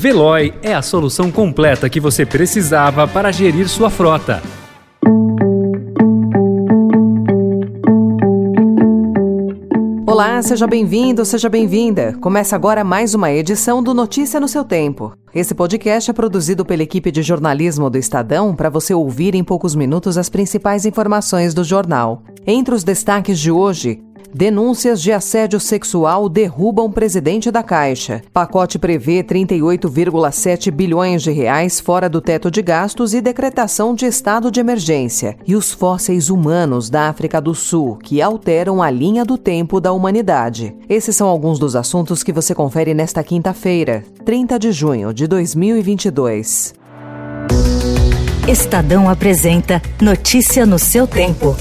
Veloy é a solução completa que você precisava para gerir sua frota. Olá, seja bem-vindo, seja bem-vinda. Começa agora mais uma edição do Notícia no seu Tempo. Esse podcast é produzido pela equipe de jornalismo do Estadão para você ouvir em poucos minutos as principais informações do jornal. Entre os destaques de hoje, Denúncias de assédio sexual derrubam presidente da Caixa. Pacote prevê 38,7 bilhões de reais fora do teto de gastos e decretação de estado de emergência. E os fósseis humanos da África do Sul, que alteram a linha do tempo da humanidade. Esses são alguns dos assuntos que você confere nesta quinta-feira, 30 de junho de 2022. Estadão apresenta Notícia no seu tempo.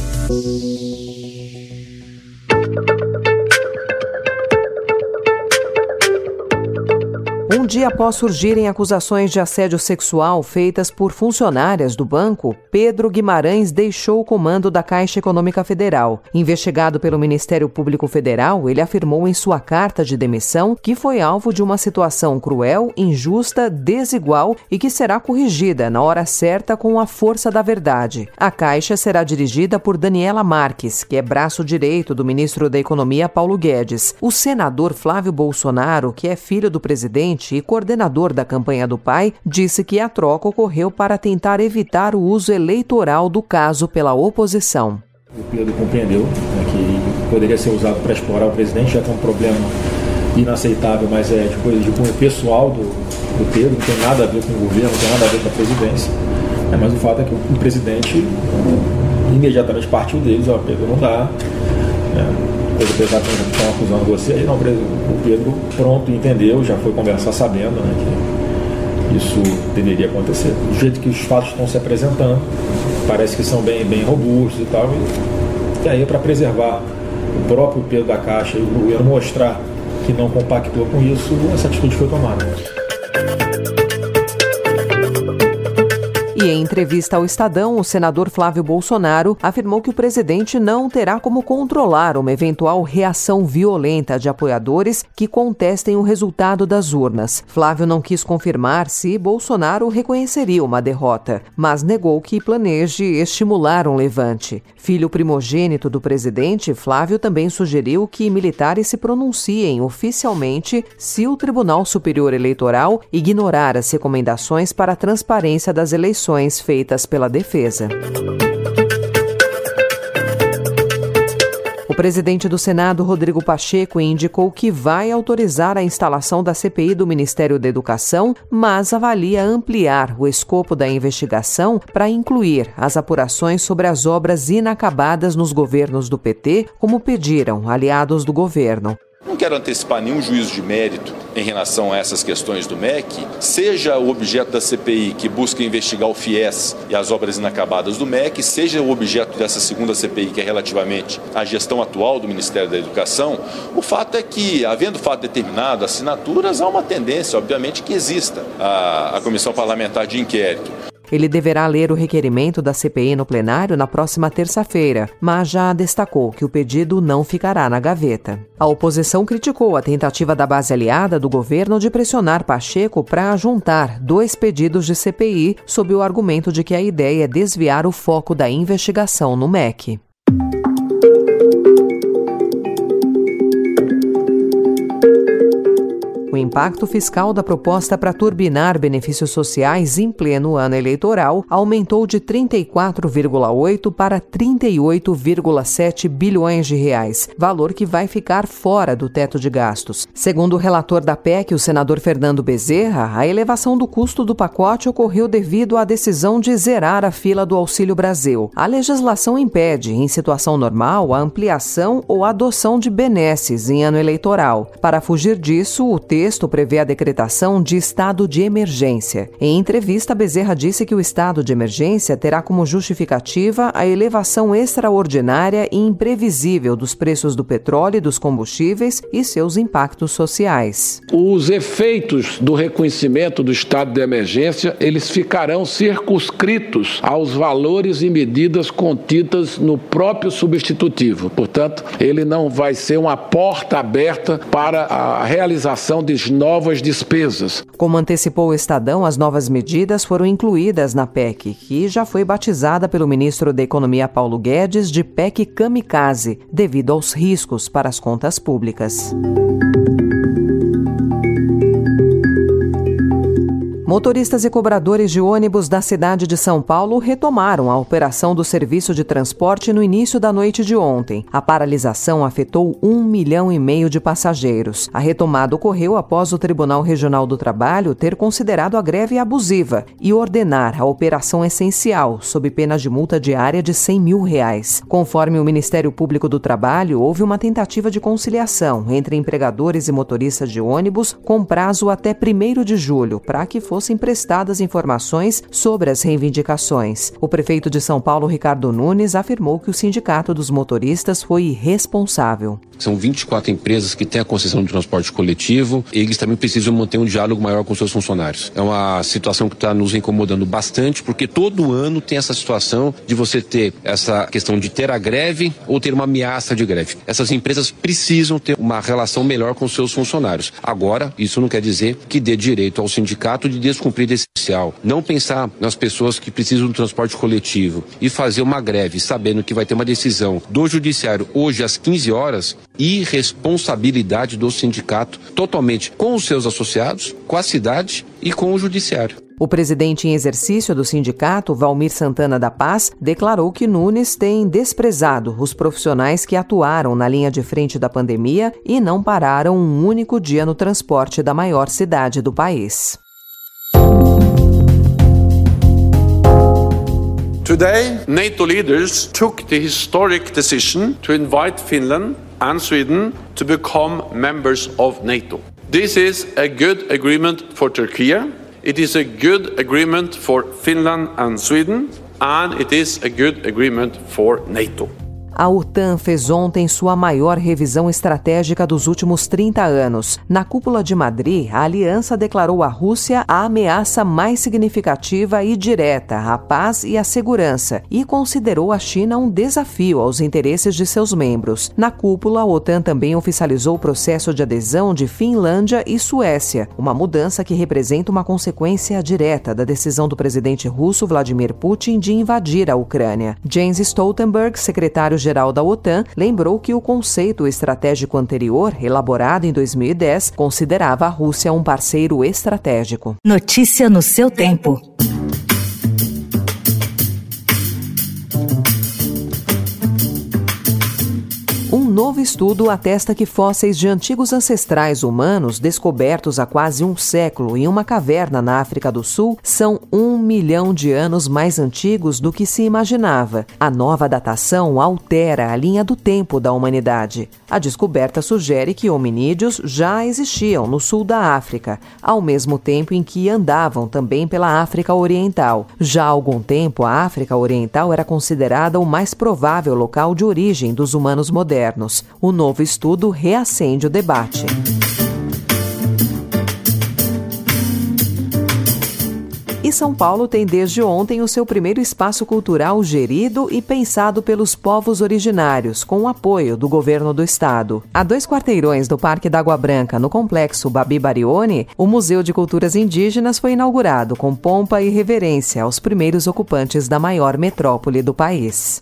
Um dia após surgirem acusações de assédio sexual feitas por funcionárias do banco, Pedro Guimarães deixou o comando da Caixa Econômica Federal. Investigado pelo Ministério Público Federal, ele afirmou em sua carta de demissão que foi alvo de uma situação cruel, injusta, desigual e que será corrigida na hora certa com a força da verdade. A Caixa será dirigida por Daniela Marques, que é braço direito do ministro da Economia Paulo Guedes. O senador Flávio Bolsonaro, que é filho do presidente, presidente e coordenador da campanha do pai, disse que a troca ocorreu para tentar evitar o uso eleitoral do caso pela oposição. O Pedro compreendeu né, que poderia ser usado para explorar o presidente, já que é um problema inaceitável, mas é de coisa de cunho pessoal do, do Pedro, não tem nada a ver com o governo, não tem nada a ver com a presidência. É, mas o fato é que o, o presidente imediatamente partiu deles, ó, Pedro não dá. É, coisa pesada estão acusando você, aí não, o Pedro pronto entendeu, já foi conversar sabendo né, que isso deveria acontecer. Do jeito que os fatos estão se apresentando, parece que são bem, bem robustos e tal, e, e aí para preservar o próprio Pedro da Caixa e o mostrar que não compactou com isso, essa atitude foi tomada. E em entrevista ao Estadão, o senador Flávio Bolsonaro afirmou que o presidente não terá como controlar uma eventual reação violenta de apoiadores que contestem o resultado das urnas. Flávio não quis confirmar se Bolsonaro reconheceria uma derrota, mas negou que planeje estimular um levante. Filho primogênito do presidente, Flávio também sugeriu que militares se pronunciem oficialmente se o Tribunal Superior Eleitoral ignorar as recomendações para a transparência das eleições feitas pela defesa. O presidente do Senado, Rodrigo Pacheco, indicou que vai autorizar a instalação da CPI do Ministério da Educação, mas avalia ampliar o escopo da investigação para incluir as apurações sobre as obras inacabadas nos governos do PT, como pediram aliados do governo. Não quero antecipar nenhum juízo de mérito em relação a essas questões do MEC, seja o objeto da CPI que busca investigar o FIES e as obras inacabadas do MEC, seja o objeto dessa segunda CPI que é relativamente à gestão atual do Ministério da Educação, o fato é que, havendo fato determinado, assinaturas, há uma tendência, obviamente, que exista a, a Comissão Parlamentar de Inquérito. Ele deverá ler o requerimento da CPI no plenário na próxima terça-feira, mas já destacou que o pedido não ficará na gaveta. A oposição criticou a tentativa da base aliada do governo de pressionar Pacheco para juntar dois pedidos de CPI sob o argumento de que a ideia é desviar o foco da investigação no MEC. O impacto fiscal da proposta para turbinar benefícios sociais em pleno ano eleitoral aumentou de 34,8 para 38,7 bilhões de reais, valor que vai ficar fora do teto de gastos. Segundo o relator da PEC, o senador Fernando Bezerra, a elevação do custo do pacote ocorreu devido à decisão de zerar a fila do Auxílio Brasil. A legislação impede, em situação normal, a ampliação ou adoção de benesses em ano eleitoral. Para fugir disso, o texto texto prevê a decretação de estado de emergência. Em entrevista, Bezerra disse que o estado de emergência terá como justificativa a elevação extraordinária e imprevisível dos preços do petróleo e dos combustíveis e seus impactos sociais. Os efeitos do reconhecimento do estado de emergência, eles ficarão circunscritos aos valores e medidas contidas no próprio substitutivo. Portanto, ele não vai ser uma porta aberta para a realização de mais novas despesas. Como antecipou o Estadão, as novas medidas foram incluídas na PEC, que já foi batizada pelo ministro da Economia Paulo Guedes de PEC Kamikaze, devido aos riscos para as contas públicas. Motoristas e cobradores de ônibus da cidade de São Paulo retomaram a operação do serviço de transporte no início da noite de ontem. A paralisação afetou um milhão e meio de passageiros. A retomada ocorreu após o Tribunal Regional do Trabalho ter considerado a greve abusiva e ordenar a operação essencial, sob pena de multa diária de 100 mil reais. Conforme o Ministério Público do Trabalho, houve uma tentativa de conciliação entre empregadores e motoristas de ônibus com prazo até 1 de julho, para que fosse fossem prestadas informações sobre as reivindicações. O prefeito de São Paulo, Ricardo Nunes, afirmou que o sindicato dos motoristas foi irresponsável. São 24 empresas que têm a concessão de transporte coletivo e eles também precisam manter um diálogo maior com seus funcionários. É uma situação que está nos incomodando bastante, porque todo ano tem essa situação de você ter essa questão de ter a greve ou ter uma ameaça de greve. Essas empresas precisam ter uma relação melhor com seus funcionários. Agora, isso não quer dizer que dê direito ao sindicato de descumprir essencial. Não pensar nas pessoas que precisam do transporte coletivo e fazer uma greve sabendo que vai ter uma decisão do judiciário hoje às 15 horas, irresponsabilidade do sindicato totalmente com os seus associados, com a cidade e com o judiciário. O presidente em exercício do sindicato, Valmir Santana da Paz, declarou que Nunes tem desprezado os profissionais que atuaram na linha de frente da pandemia e não pararam um único dia no transporte da maior cidade do país. Today, NATO leaders took the historic decision to invite Finland and Sweden to become members of NATO. This is a good agreement for Turkey. It is a good agreement for Finland and Sweden, and it is a good agreement for NATO. A OTAN fez ontem sua maior revisão estratégica dos últimos 30 anos. Na cúpula de Madrid, a aliança declarou a Rússia a ameaça mais significativa e direta à paz e à segurança e considerou a China um desafio aos interesses de seus membros. Na cúpula, a OTAN também oficializou o processo de adesão de Finlândia e Suécia, uma mudança que representa uma consequência direta da decisão do presidente russo Vladimir Putin de invadir a Ucrânia. Jens Stoltenberg, secretário geral da OTAN, lembrou que o conceito estratégico anterior, elaborado em 2010, considerava a Rússia um parceiro estratégico. Notícia no seu tempo. Novo estudo atesta que fósseis de antigos ancestrais humanos descobertos há quase um século em uma caverna na África do Sul são um milhão de anos mais antigos do que se imaginava. A nova datação altera a linha do tempo da humanidade. A descoberta sugere que hominídeos já existiam no sul da África, ao mesmo tempo em que andavam também pela África Oriental. Já há algum tempo, a África Oriental era considerada o mais provável local de origem dos humanos modernos anos. O novo estudo reacende o debate. E São Paulo tem desde ontem o seu primeiro espaço cultural gerido e pensado pelos povos originários, com o apoio do governo do estado. A dois quarteirões do Parque da Água Branca, no complexo Babi Barione, o Museu de Culturas Indígenas foi inaugurado com pompa e reverência aos primeiros ocupantes da maior metrópole do país.